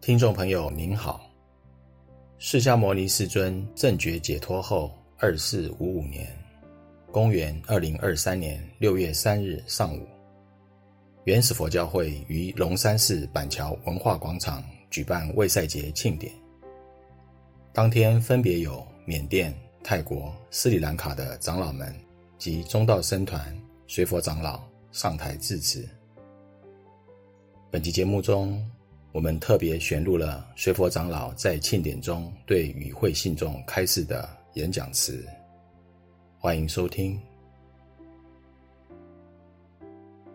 听众朋友您好，释迦牟尼世尊正觉解脱后二四五五年，公元二零二三年六月三日上午，原始佛教会于龙山寺板桥文化广场举办卫赛节庆典。当天分别有缅甸、泰国、斯里兰卡的长老们及中道僧团随佛长老上台致辞。本期节目中，我们特别选录了随佛长老在庆典中对与会信众开示的演讲词，欢迎收听。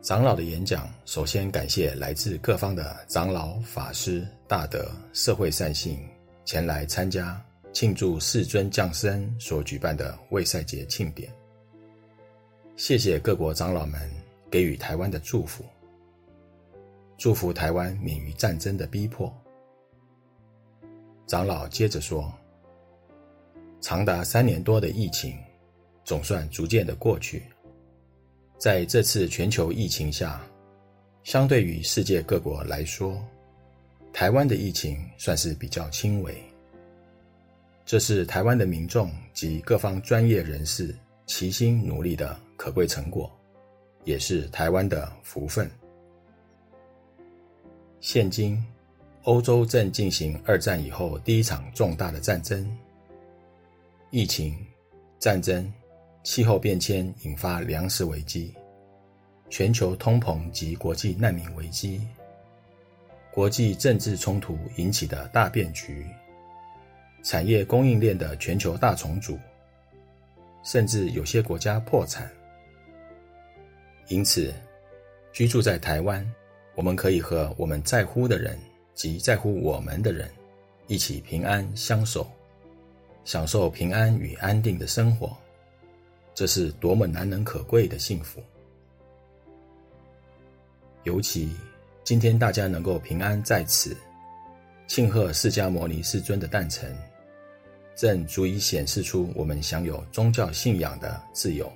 长老的演讲，首先感谢来自各方的长老、法师、大德、社会善信前来参加庆祝世尊降生所举办的卫赛节庆典。谢谢各国长老们给予台湾的祝福。祝福台湾免于战争的逼迫。长老接着说：“长达三年多的疫情，总算逐渐的过去。在这次全球疫情下，相对于世界各国来说，台湾的疫情算是比较轻微。这是台湾的民众及各方专业人士齐心努力的可贵成果，也是台湾的福分。”现今，欧洲正进行二战以后第一场重大的战争。疫情、战争、气候变迁引发粮食危机，全球通膨及国际难民危机，国际政治冲突引起的大变局，产业供应链的全球大重组，甚至有些国家破产。因此，居住在台湾。我们可以和我们在乎的人及在乎我们的人一起平安相守，享受平安与安定的生活，这是多么难能可贵的幸福！尤其今天大家能够平安在此，庆贺释迦牟尼世尊的诞辰，正足以显示出我们享有宗教信仰的自由，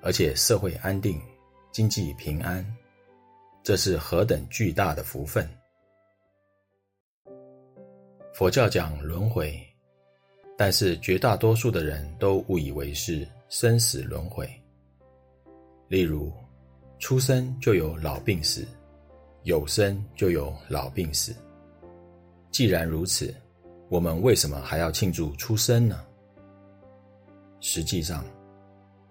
而且社会安定，经济平安。这是何等巨大的福分！佛教讲轮回，但是绝大多数的人都误以为是生死轮回。例如，出生就有老病死，有生就有老病死。既然如此，我们为什么还要庆祝出生呢？实际上，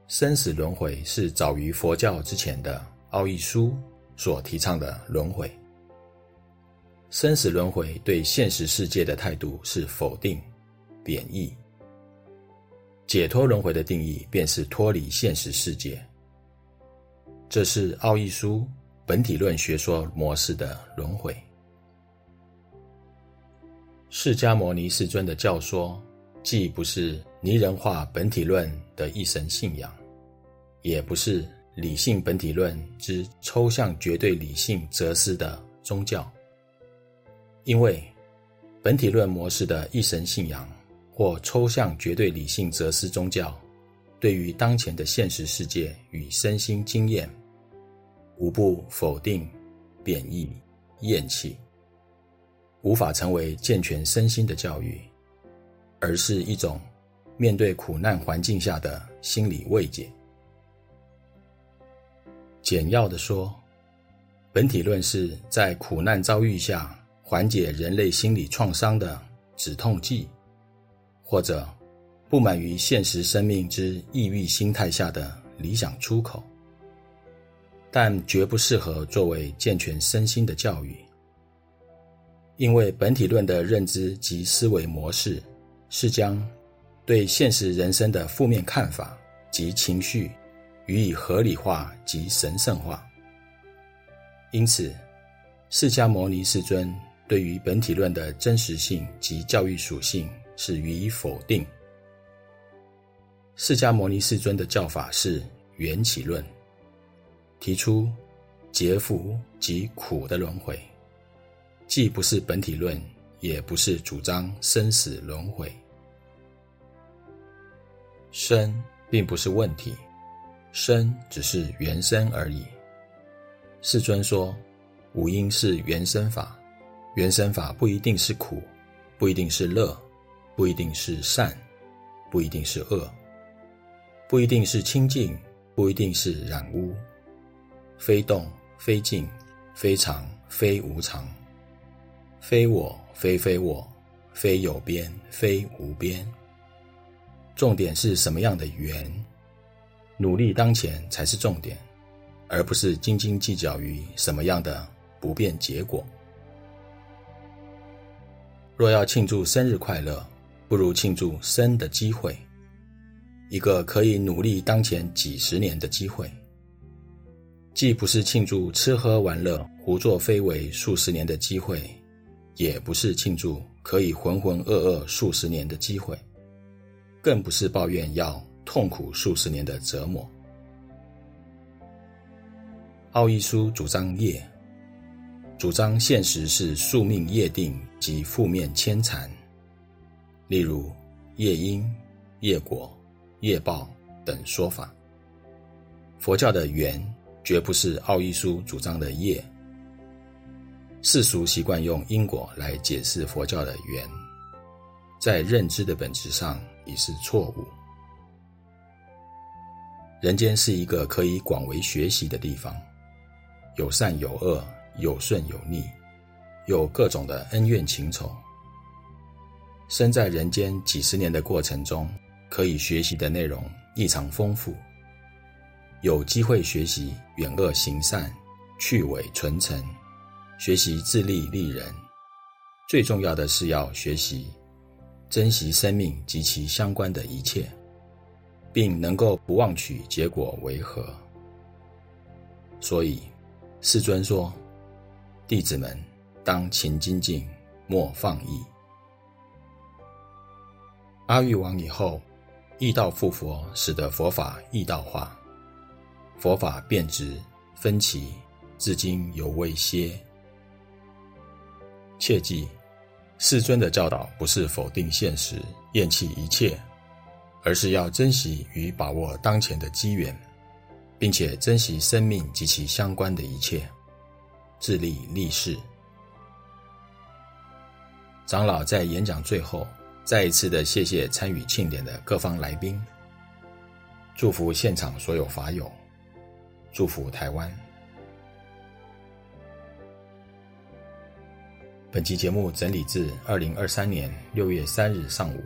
生死轮回是早于佛教之前的奥义书。所提倡的轮回，生死轮回对现实世界的态度是否定、贬义。解脱轮回的定义便是脱离现实世界。这是奥义书本体论学说模式的轮回。释迦牟尼世尊的教说，既不是拟人化本体论的一神信仰，也不是。理性本体论之抽象绝对理性哲思的宗教，因为本体论模式的一神信仰或抽象绝对理性哲思宗教，对于当前的现实世界与身心经验，无不否定、贬义、厌弃，无法成为健全身心的教育，而是一种面对苦难环境下的心理慰藉。简要的说，本体论是在苦难遭遇下缓解人类心理创伤的止痛剂，或者不满于现实生命之抑郁心态下的理想出口，但绝不适合作为健全身心的教育，因为本体论的认知及思维模式是将对现实人生的负面看法及情绪。予以合理化及神圣化，因此，释迦牟尼世尊对于本体论的真实性及教育属性是予以否定。释迦牟尼世尊的教法是缘起论，提出劫福及苦的轮回，既不是本体论，也不是主张生死轮回。生并不是问题。生只是原生而已。世尊说，五阴是缘生法，原生法不一定是苦，不一定是乐，不一定是善，不一定是恶，不一定是清净，不一定是染污，非动非静，非常非无常，非我非非我，非有边非无边。重点是什么样的缘？努力当前才是重点，而不是斤斤计较于什么样的不变结果。若要庆祝生日快乐，不如庆祝生的机会，一个可以努力当前几十年的机会。既不是庆祝吃喝玩乐、胡作非为数十年的机会，也不是庆祝可以浑浑噩噩数十年的机会，更不是抱怨要痛苦数十年的折磨。奥义书主张业。主张现实是宿命业定及负面牵缠，例如业因、业果、业报等说法。佛教的缘绝不是奥义书主张的业。世俗习惯用因果来解释佛教的缘，在认知的本质上已是错误。人间是一个可以广为学习的地方，有善有恶。有顺有逆，有各种的恩怨情仇。生在人间几十年的过程中，可以学习的内容异常丰富。有机会学习远恶行善、去伪存诚，学习自利利人。最重要的是要学习珍惜生命及其相关的一切，并能够不妄取结果为何。所以，世尊说。弟子们当勤精进，莫放逸。阿育王以后，易道复佛，使得佛法易道化，佛法变质分歧，至今犹未歇。切记，世尊的教导不是否定现实、厌弃一切，而是要珍惜与把握当前的机缘，并且珍惜生命及其相关的一切。自利利世。长老在演讲最后，再一次的谢谢参与庆典的各方来宾，祝福现场所有法友，祝福台湾。本期节目整理自二零二三年六月三日上午，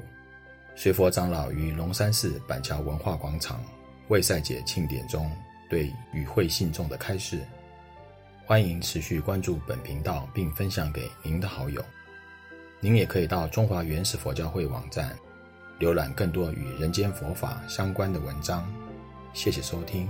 随佛长老于龙山寺板桥文化广场为赛姐庆典中对与会信众的开示。欢迎持续关注本频道，并分享给您的好友。您也可以到中华原始佛教会网站，浏览更多与人间佛法相关的文章。谢谢收听。